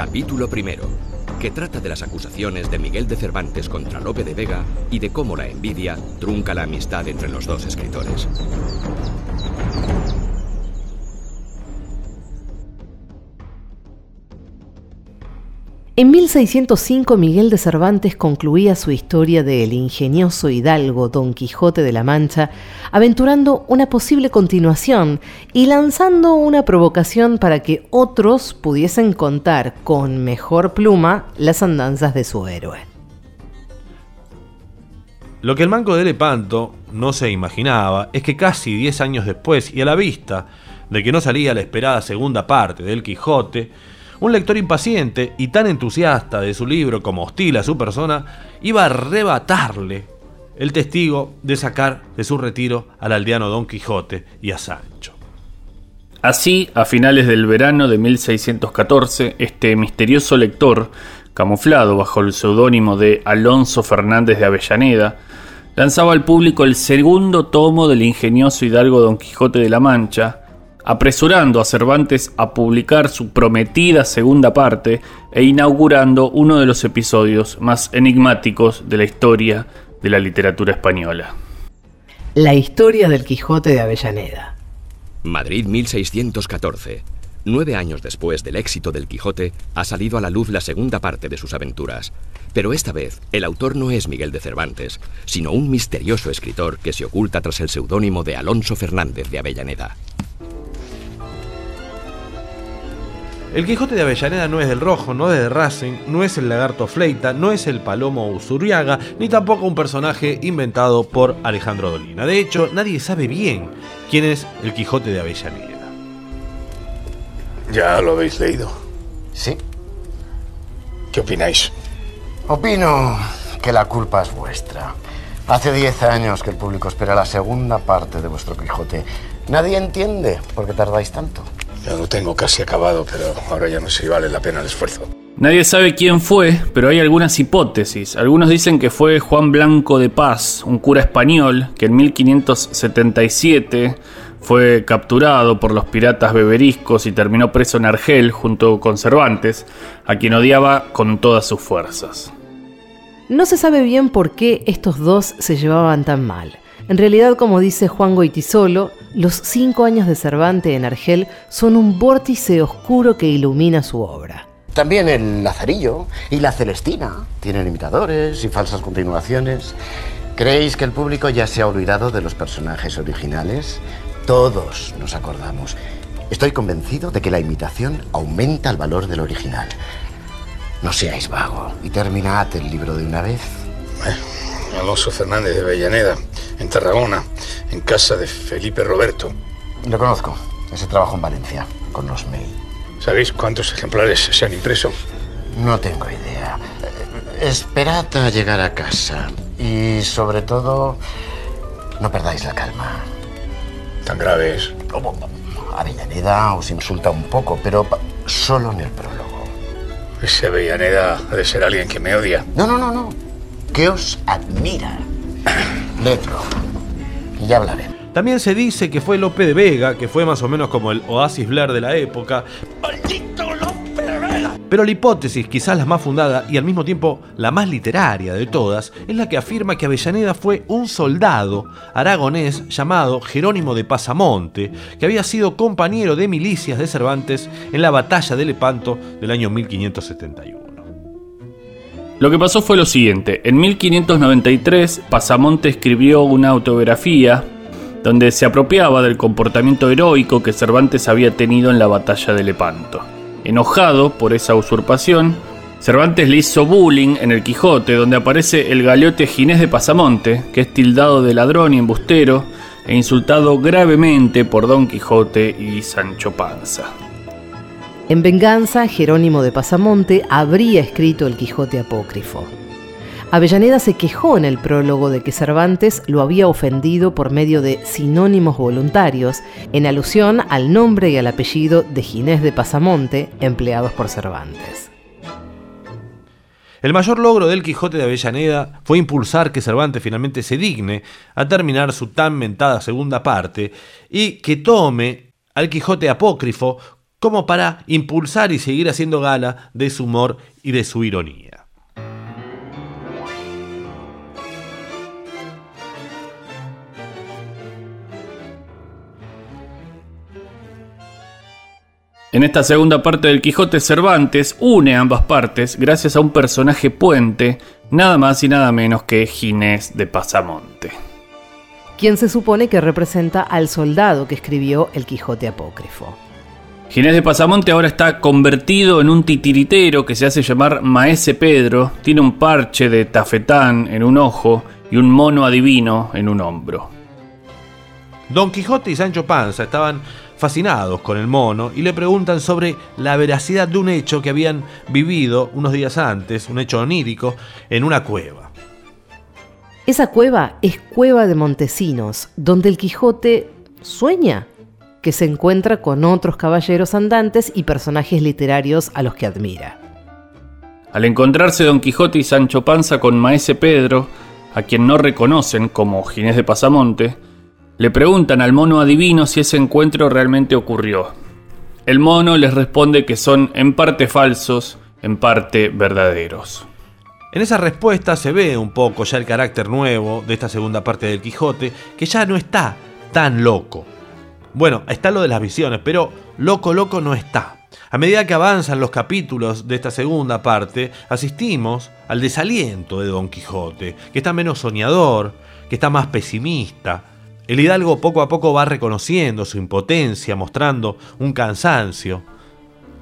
Capítulo primero, que trata de las acusaciones de Miguel de Cervantes contra Lope de Vega y de cómo la envidia trunca la amistad entre los dos escritores. En 1605 Miguel de Cervantes concluía su historia del ingenioso hidalgo Don Quijote de la Mancha, aventurando una posible continuación y lanzando una provocación para que otros pudiesen contar con mejor pluma las andanzas de su héroe. Lo que el manco de Lepanto no se imaginaba es que casi 10 años después y a la vista de que no salía la esperada segunda parte del Quijote, un lector impaciente y tan entusiasta de su libro como hostil a su persona, iba a arrebatarle el testigo de sacar de su retiro al aldeano Don Quijote y a Sancho. Así, a finales del verano de 1614, este misterioso lector, camuflado bajo el seudónimo de Alonso Fernández de Avellaneda, lanzaba al público el segundo tomo del ingenioso hidalgo Don Quijote de la Mancha, apresurando a Cervantes a publicar su prometida segunda parte e inaugurando uno de los episodios más enigmáticos de la historia de la literatura española. La historia del Quijote de Avellaneda. Madrid 1614. Nueve años después del éxito del Quijote, ha salido a la luz la segunda parte de sus aventuras. Pero esta vez, el autor no es Miguel de Cervantes, sino un misterioso escritor que se oculta tras el seudónimo de Alonso Fernández de Avellaneda. El Quijote de Avellaneda no es del Rojo, no es de Racing, no es el Lagarto Fleita, no es el Palomo Usuriaga, ni tampoco un personaje inventado por Alejandro Dolina. De hecho, nadie sabe bien quién es el Quijote de Avellaneda. ¿Ya lo habéis leído? Sí. ¿Qué opináis? Opino que la culpa es vuestra. Hace 10 años que el público espera la segunda parte de vuestro Quijote. Nadie entiende por qué tardáis tanto. Ya lo tengo casi acabado, pero ahora ya no sé si vale la pena el esfuerzo. Nadie sabe quién fue, pero hay algunas hipótesis. Algunos dicen que fue Juan Blanco de Paz, un cura español que en 1577 fue capturado por los piratas beberiscos y terminó preso en Argel junto con Cervantes, a quien odiaba con todas sus fuerzas. No se sabe bien por qué estos dos se llevaban tan mal. En realidad, como dice Juan Goitisolo, los cinco años de Cervantes en Argel son un vórtice oscuro que ilumina su obra. También el Lazarillo y la Celestina tienen imitadores y falsas continuaciones. ¿Creéis que el público ya se ha olvidado de los personajes originales? Todos nos acordamos. Estoy convencido de que la imitación aumenta el valor del original. No seáis vago y terminad el libro de una vez. Alonso Fernández de Avellaneda, en Tarragona, en casa de Felipe Roberto. Lo conozco. Ese trabajo en Valencia, con los mail. ¿Sabéis cuántos ejemplares se han impreso? No tengo idea. Eh, Esperad a llegar a casa. Y sobre todo, no perdáis la calma. Tan grave es. Como Avellaneda os insulta un poco, pero solo en el prólogo. Ese Avellaneda ha de ser alguien que me odia. No, no, no, no. Que os admira. Letro. Y ya hablaré. También se dice que fue Lope de Vega, que fue más o menos como el Oasis Blair de la época. Pero la hipótesis, quizás la más fundada y al mismo tiempo la más literaria de todas, es la que afirma que Avellaneda fue un soldado aragonés llamado Jerónimo de Pasamonte, que había sido compañero de milicias de Cervantes en la batalla de Lepanto del año 1571. Lo que pasó fue lo siguiente. En 1593, Pasamonte escribió una autobiografía donde se apropiaba del comportamiento heroico que Cervantes había tenido en la batalla de Lepanto. Enojado por esa usurpación, Cervantes le hizo bullying en el Quijote, donde aparece el galeote Ginés de Pasamonte, que es tildado de ladrón y embustero e insultado gravemente por Don Quijote y Sancho Panza. En venganza, Jerónimo de Pasamonte habría escrito el Quijote apócrifo. Avellaneda se quejó en el prólogo de que Cervantes lo había ofendido por medio de sinónimos voluntarios, en alusión al nombre y al apellido de Ginés de Pasamonte empleados por Cervantes. El mayor logro del Quijote de Avellaneda fue impulsar que Cervantes finalmente se digne a terminar su tan mentada segunda parte y que tome al Quijote apócrifo como para impulsar y seguir haciendo gala de su humor y de su ironía. En esta segunda parte del Quijote Cervantes une ambas partes gracias a un personaje puente, nada más y nada menos que Ginés de Pasamonte. Quien se supone que representa al soldado que escribió el Quijote apócrifo. Ginés de Pasamonte ahora está convertido en un titiritero que se hace llamar Maese Pedro, tiene un parche de tafetán en un ojo y un mono adivino en un hombro. Don Quijote y Sancho Panza estaban fascinados con el mono y le preguntan sobre la veracidad de un hecho que habían vivido unos días antes, un hecho onírico, en una cueva. Esa cueva es Cueva de Montesinos, donde el Quijote sueña que se encuentra con otros caballeros andantes y personajes literarios a los que admira. Al encontrarse Don Quijote y Sancho Panza con Maese Pedro, a quien no reconocen como Ginés de Pasamonte, le preguntan al mono adivino si ese encuentro realmente ocurrió. El mono les responde que son en parte falsos, en parte verdaderos. En esa respuesta se ve un poco ya el carácter nuevo de esta segunda parte del Quijote, que ya no está tan loco. Bueno, está lo de las visiones, pero loco loco no está. A medida que avanzan los capítulos de esta segunda parte, asistimos al desaliento de Don Quijote, que está menos soñador, que está más pesimista, el hidalgo poco a poco va reconociendo su impotencia, mostrando un cansancio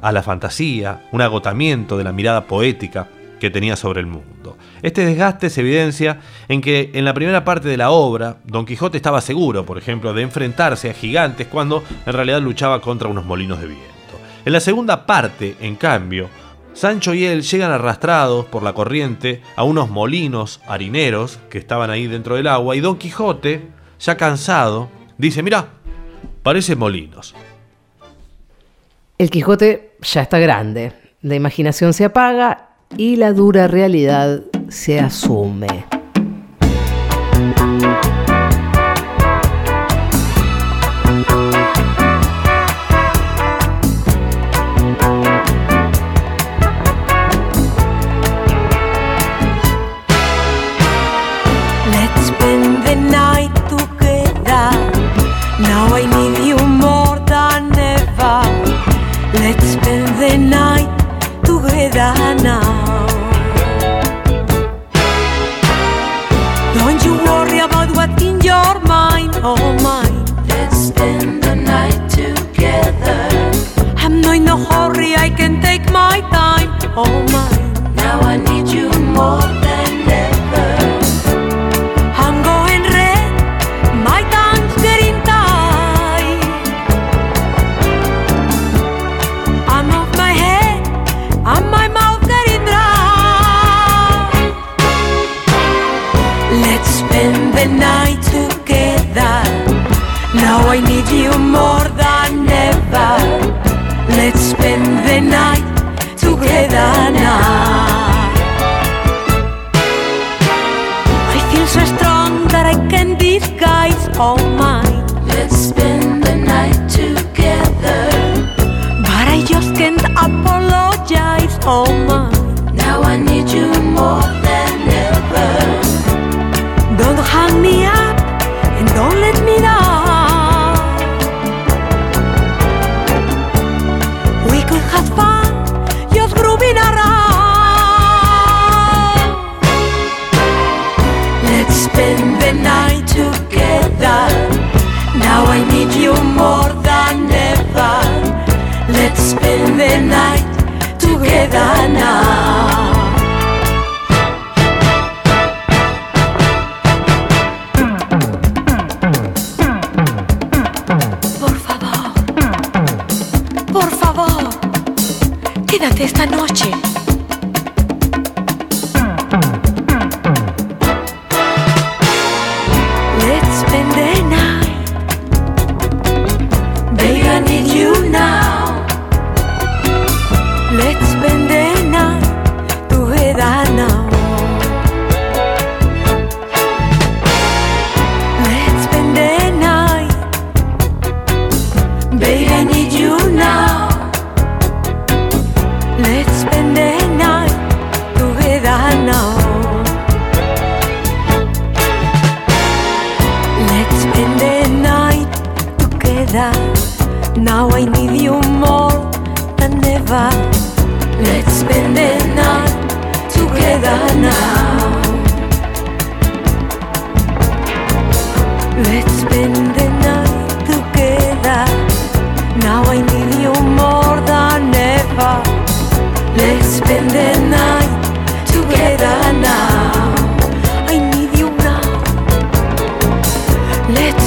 a la fantasía, un agotamiento de la mirada poética que tenía sobre el mundo. Este desgaste se evidencia en que en la primera parte de la obra, Don Quijote estaba seguro, por ejemplo, de enfrentarse a gigantes cuando en realidad luchaba contra unos molinos de viento. En la segunda parte, en cambio, Sancho y él llegan arrastrados por la corriente a unos molinos harineros que estaban ahí dentro del agua y Don Quijote ya cansado, dice, mira, parece molinos. El Quijote ya está grande, la imaginación se apaga y la dura realidad se Let's spend the night together now. I feel so strong that I can disguise all my. Let's spend the night together. But I just can't apologize all my. Now I need you more. more than ever. Let's spend the night together now. Let's spend the night together now. Let's spend the night together. Now I need you more than ever. Let's spend the night together now. I need you now. Let's